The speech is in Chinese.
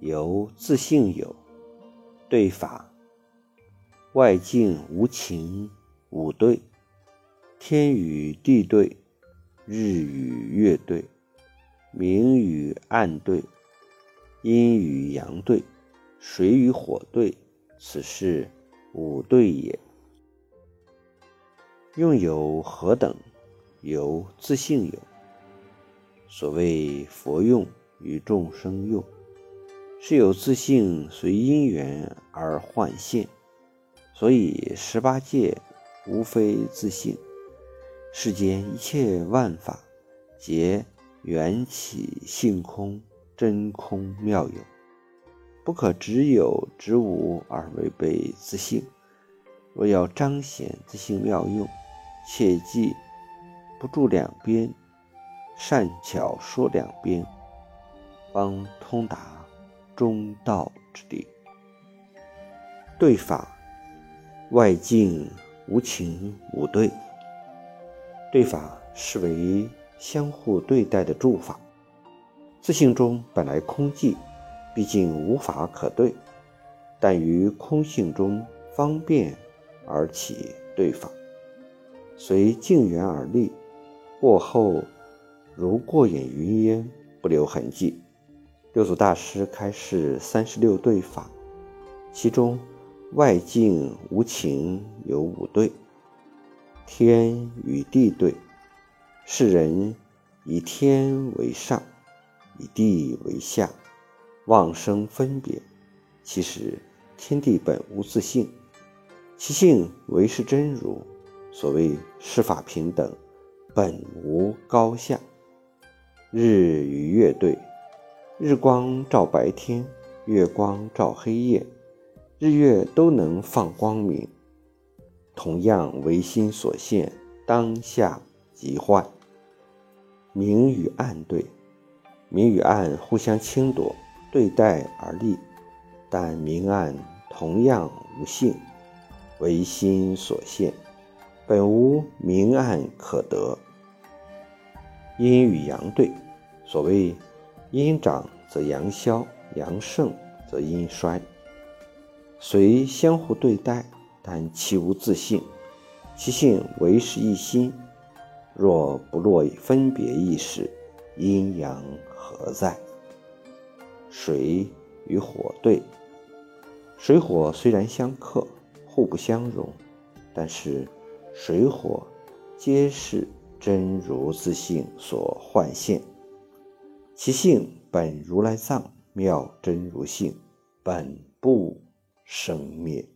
由自性有，对法，外境无情五对，天与地对，日与月对，明与暗对，阴与阳对，水与火对，此是五对也。用有何等？由自性有，所谓佛用与众生用，是有自性随因缘而幻现，所以十八界无非自性，世间一切万法皆缘起性空真空妙有，不可只有只无而违背自性。若要彰显自性妙用，切记。不住两边，善巧说两边，方通达中道之地。对法，外境无情无对。对法是为相互对待的诸法。自性中本来空寂，毕竟无法可对，但于空性中方便而起对法，随境缘而立。过后如过眼云烟，不留痕迹。六祖大师开示三十六对法，其中外境无情有五对：天与地对。世人以天为上，以地为下，妄生分别。其实天地本无自性，其性唯是真如。所谓世法平等。本无高下，日与月对，日光照白天，月光照黑夜，日月都能放光明。同样唯心所现，当下即幻。明与暗对，明与暗互相倾夺，对待而立，但明暗同样无性，唯心所现。本无明暗可得，阴与阳对，所谓阴长则阳消，阳盛则阴衰，虽相互对待，但其无自性，其性唯是一心。若不落分别意识，阴阳何在？水与火对，水火虽然相克，互不相容，但是。水火皆是真如自性所幻现，其性本如来藏妙真如性，本不生灭。